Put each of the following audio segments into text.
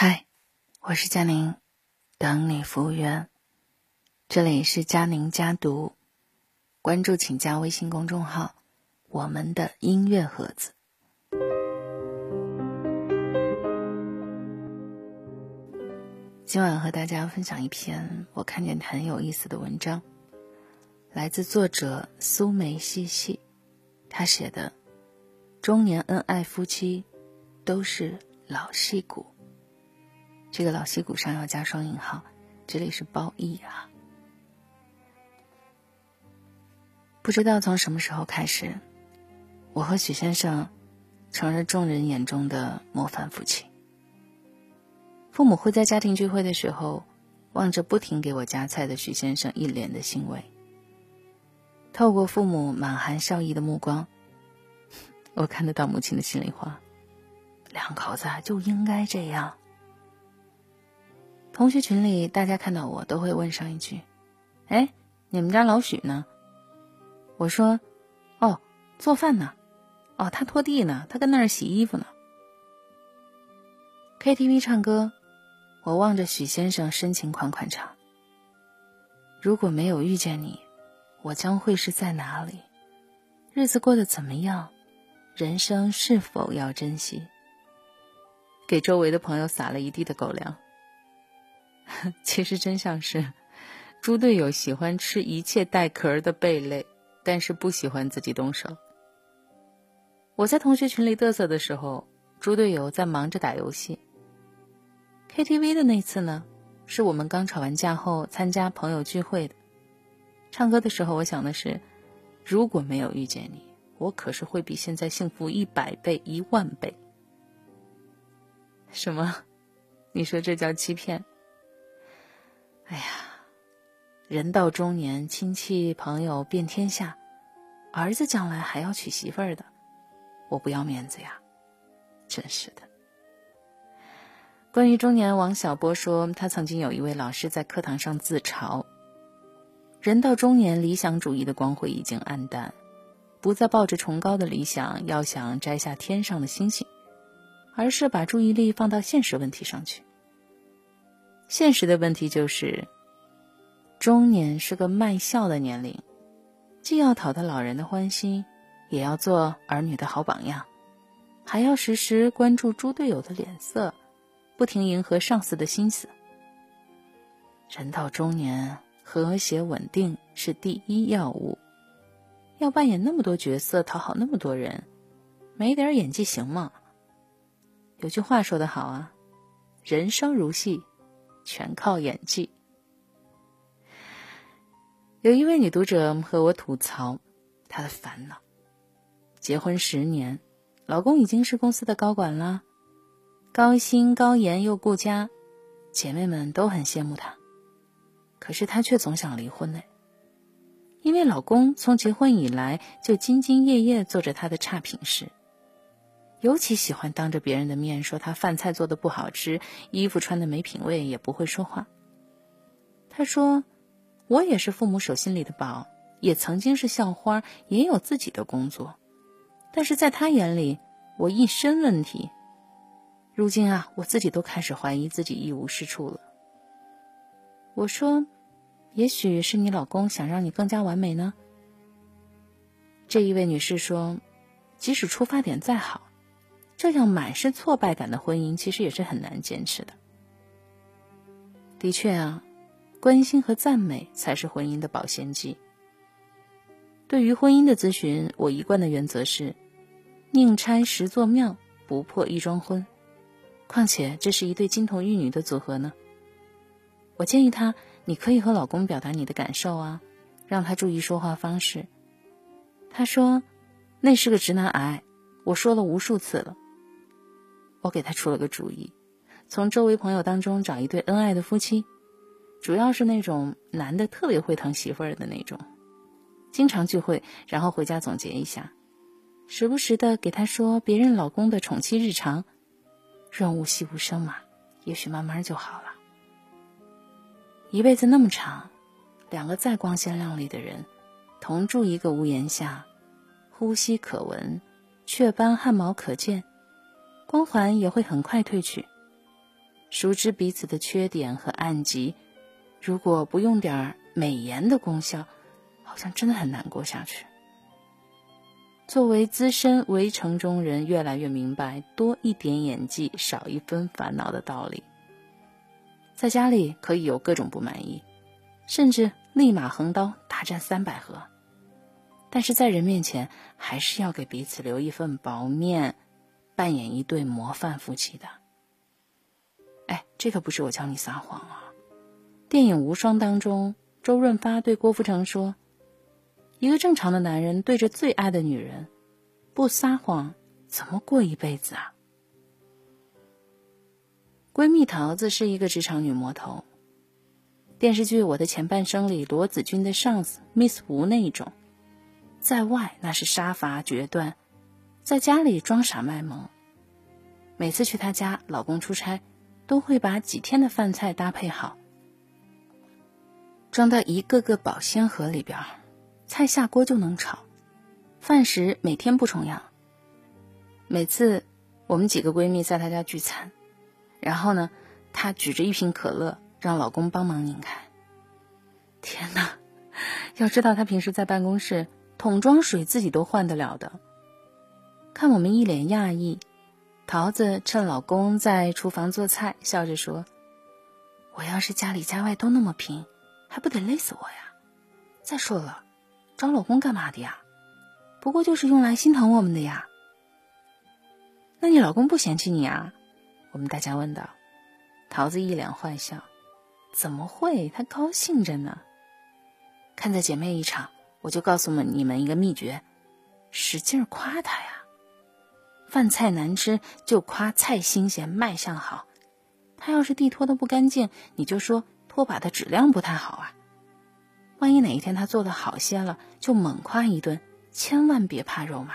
嗨，我是佳宁，等你服务员。这里是佳宁家读，关注请加微信公众号“我们的音乐盒子”。今晚和大家分享一篇我看见很有意思的文章，来自作者苏梅西西，他写的《中年恩爱夫妻都是老戏骨》。这个老戏骨上要加双引号，这里是褒义啊。不知道从什么时候开始，我和许先生成了众人眼中的模范夫妻。父母会在家庭聚会的时候，望着不停给我夹菜的许先生，一脸的欣慰。透过父母满含笑意的目光，我看得到母亲的心里话：两口子就应该这样。同学群里，大家看到我都会问上一句：“哎，你们家老许呢？”我说：“哦，做饭呢。哦，他拖地呢，他跟那儿洗衣服呢。”KTV 唱歌，我望着许先生深情款款唱：“如果没有遇见你，我将会是在哪里？日子过得怎么样？人生是否要珍惜？”给周围的朋友撒了一地的狗粮。其实真相是，猪队友喜欢吃一切带壳的贝类，但是不喜欢自己动手。我在同学群里嘚瑟的时候，猪队友在忙着打游戏。KTV 的那次呢，是我们刚吵完架后参加朋友聚会的。唱歌的时候，我想的是，如果没有遇见你，我可是会比现在幸福一百倍、一万倍。什么？你说这叫欺骗？哎呀，人到中年，亲戚朋友遍天下，儿子将来还要娶媳妇儿的，我不要面子呀！真是的。关于中年，王小波说，他曾经有一位老师在课堂上自嘲：人到中年，理想主义的光辉已经暗淡，不再抱着崇高的理想，要想摘下天上的星星，而是把注意力放到现实问题上去。现实的问题就是，中年是个卖笑的年龄，既要讨得老人的欢心，也要做儿女的好榜样，还要时时关注猪队友的脸色，不停迎合上司的心思。人到中年，和谐稳定是第一要务。要扮演那么多角色，讨好那么多人，没点演技行吗？有句话说得好啊，人生如戏。全靠演技。有一位女读者和我吐槽她的烦恼：结婚十年，老公已经是公司的高管了，高薪高颜又顾家，姐妹们都很羡慕他。可是她却总想离婚呢，因为老公从结婚以来就兢兢业业做着他的差评师。尤其喜欢当着别人的面说他饭菜做的不好吃，衣服穿的没品位，也不会说话。他说：“我也是父母手心里的宝，也曾经是校花，也有自己的工作，但是在他眼里，我一身问题。如今啊，我自己都开始怀疑自己一无是处了。”我说：“也许是你老公想让你更加完美呢。”这一位女士说：“即使出发点再好。”这样满是挫败感的婚姻，其实也是很难坚持的。的确啊，关心和赞美才是婚姻的保鲜剂。对于婚姻的咨询，我一贯的原则是：宁拆十座庙，不破一桩婚。况且这是一对金童玉女的组合呢。我建议他，你可以和老公表达你的感受啊，让他注意说话方式。他说：“那是个直男癌，我说了无数次了。”我给他出了个主意，从周围朋友当中找一对恩爱的夫妻，主要是那种男的特别会疼媳妇儿的那种，经常聚会，然后回家总结一下，时不时的给他说别人老公的宠妻日常，润物细无声嘛，也许慢慢就好了。一辈子那么长，两个再光鲜亮丽的人，同住一个屋檐下，呼吸可闻，雀斑汗毛可见。光环也会很快褪去。熟知彼此的缺点和暗疾，如果不用点美颜的功效，好像真的很难过下去。作为资深围城中人，越来越明白多一点演技，少一分烦恼的道理。在家里可以有各种不满意，甚至立马横刀大战三百合，但是在人面前，还是要给彼此留一份薄面，扮演一对模范夫妻的。哎，这可不是我教你撒谎啊！电影《无双》当中，周润发对郭富城说。一个正常的男人对着最爱的女人，不撒谎，怎么过一辈子啊？闺蜜桃子是一个职场女魔头。电视剧《我的前半生》里，罗子君的上司 Miss 吴那一种，在外那是杀伐决断，在家里装傻卖萌。每次去她家，老公出差，都会把几天的饭菜搭配好，装到一个个保鲜盒里边。菜下锅就能炒，饭食每天不重样。每次我们几个闺蜜在她家聚餐，然后呢，她举着一瓶可乐让老公帮忙拧开。天哪，要知道她平时在办公室桶装水自己都换得了的。看我们一脸讶异，桃子趁老公在厨房做菜，笑着说：“我要是家里家外都那么拼，还不得累死我呀？再说了。”找老公干嘛的呀？不过就是用来心疼我们的呀。那你老公不嫌弃你啊？我们大家问道。桃子一脸坏笑：“怎么会？他高兴着呢。看在姐妹一场，我就告诉们你们一个秘诀：使劲夸他呀。饭菜难吃就夸菜新鲜、卖相好。他要是地拖的不干净，你就说拖把的质量不太好啊。”万一哪一天他做的好些了，就猛夸一顿，千万别怕肉麻。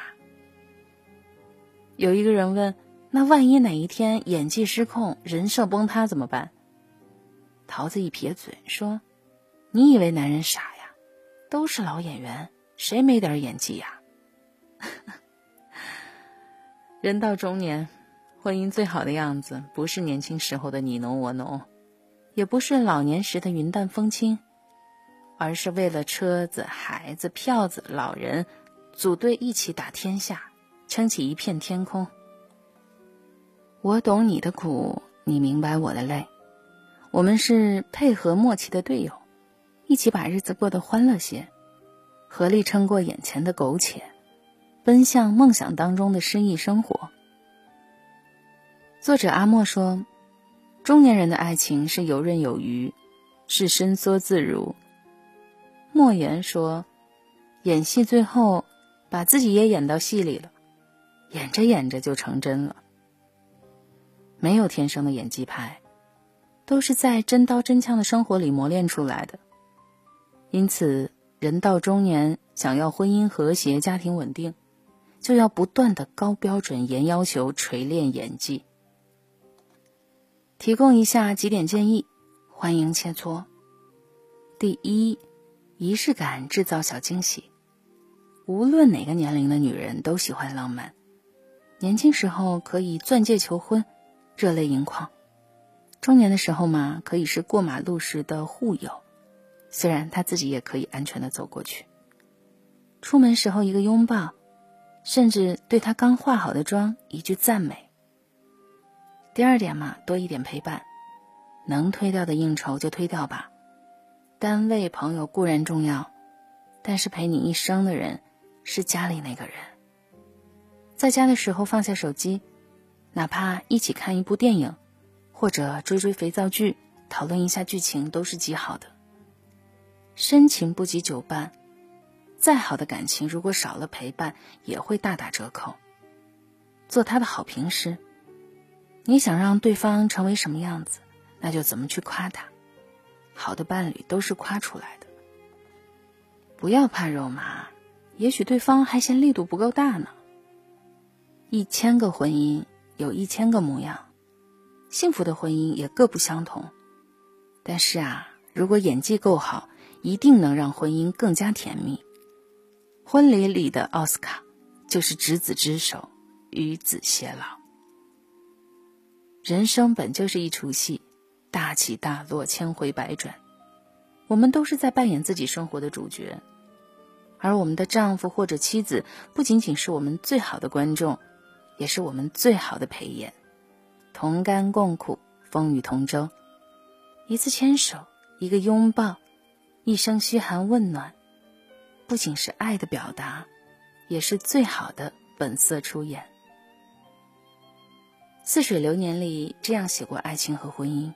有一个人问：“那万一哪一天演技失控，人设崩塌怎么办？”桃子一撇嘴说：“你以为男人傻呀？都是老演员，谁没点演技呀？”人到中年，婚姻最好的样子，不是年轻时候的你侬我侬，也不是老年时的云淡风轻。而是为了车子、孩子、票子、老人，组队一起打天下，撑起一片天空。我懂你的苦，你明白我的累，我们是配合默契的队友，一起把日子过得欢乐些，合力撑过眼前的苟且，奔向梦想当中的诗意生活。作者阿莫说：“中年人的爱情是游刃有余，是伸缩自如。”莫言说：“演戏最后把自己也演到戏里了，演着演着就成真了。没有天生的演技派，都是在真刀真枪的生活里磨练出来的。因此，人到中年，想要婚姻和谐、家庭稳定，就要不断的高标准、严要求，锤炼演技。提供一下几点建议，欢迎切磋。第一。”仪式感制造小惊喜，无论哪个年龄的女人都喜欢浪漫。年轻时候可以钻戒求婚，热泪盈眶；中年的时候嘛，可以是过马路时的护友，虽然他自己也可以安全的走过去。出门时候一个拥抱，甚至对他刚化好的妆一句赞美。第二点嘛，多一点陪伴，能推掉的应酬就推掉吧。单位朋友固然重要，但是陪你一生的人是家里那个人。在家的时候放下手机，哪怕一起看一部电影，或者追追肥皂剧，讨论一下剧情，都是极好的。深情不及久伴，再好的感情如果少了陪伴，也会大打折扣。做他的好评师，你想让对方成为什么样子，那就怎么去夸他。好的伴侣都是夸出来的，不要怕肉麻，也许对方还嫌力度不够大呢。一千个婚姻有一千个模样，幸福的婚姻也各不相同。但是啊，如果演技够好，一定能让婚姻更加甜蜜。婚礼里的奥斯卡，就是执子之手，与子偕老。人生本就是一出戏，大起大落，千回百转，我们都是在扮演自己生活的主角。而我们的丈夫或者妻子，不仅仅是我们最好的观众，也是我们最好的陪演，同甘共苦，风雨同舟。一次牵手，一个拥抱，一声嘘寒问暖，不仅是爱的表达，也是最好的本色出演。似水流年里这样写过爱情和婚姻：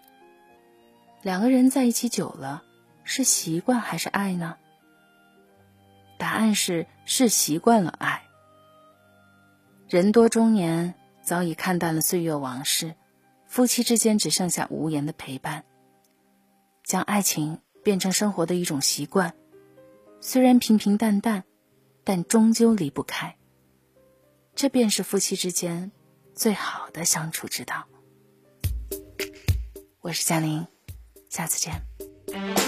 两个人在一起久了，是习惯还是爱呢？答案是是习惯了爱。人多中年，早已看淡了岁月往事，夫妻之间只剩下无言的陪伴。将爱情变成生活的一种习惯，虽然平平淡淡，但终究离不开。这便是夫妻之间最好的相处之道。我是嘉玲，下次见。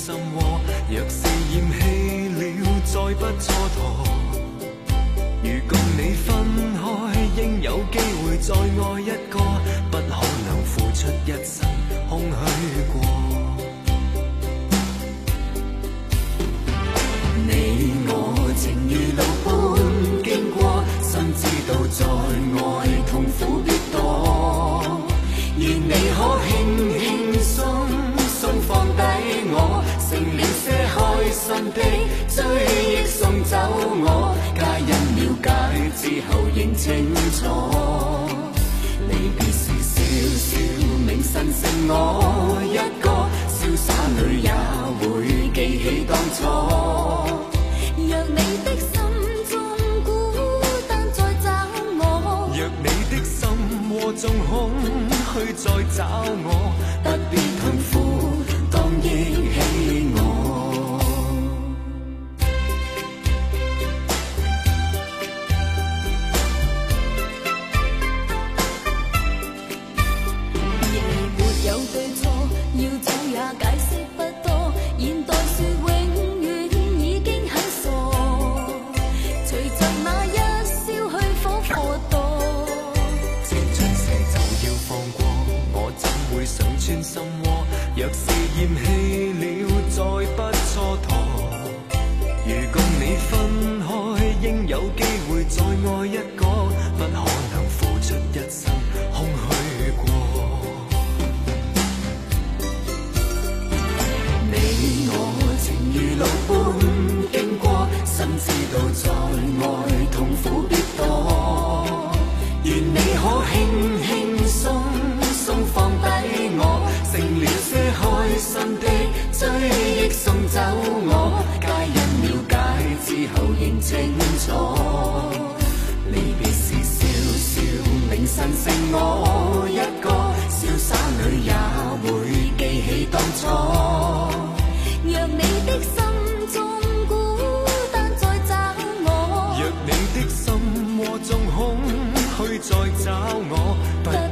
心窝，若是厌弃了，再不蹉跎。如共你分开，应有机会再爱一个，不可能付出一生走我，皆因了解之后认清楚。离别时笑笑，明晨剩我一个，潇洒里也会记起当初。若你的心中孤单再找我，若你的心窝中空虚再找我，不必心窝若是厌弃有我，皆因了解之后认清楚。离别时笑笑，明晨剩我一个，潇洒里也会记起当初。若你的心中孤单再找我，若你的心窝中空虚再找我。不。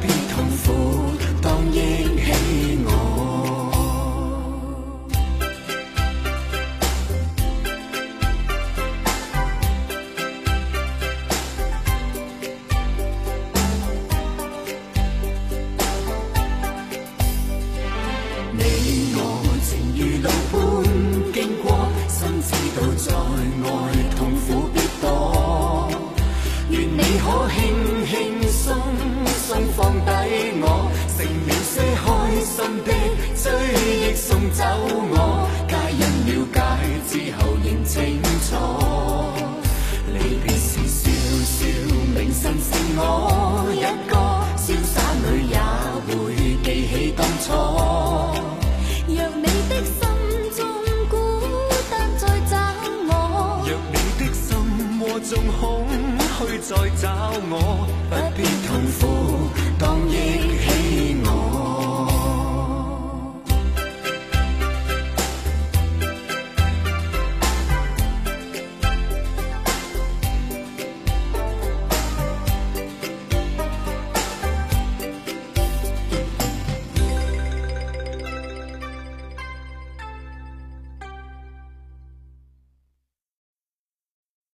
轻轻松松放低我，成了些开心的追忆送走我，皆因了解之后仍清楚，离别时笑笑，明晨是我一个潇洒女也会记起当初。若你的心中孤单再找我，若你的心窝中空。去再找我不必痛苦当然。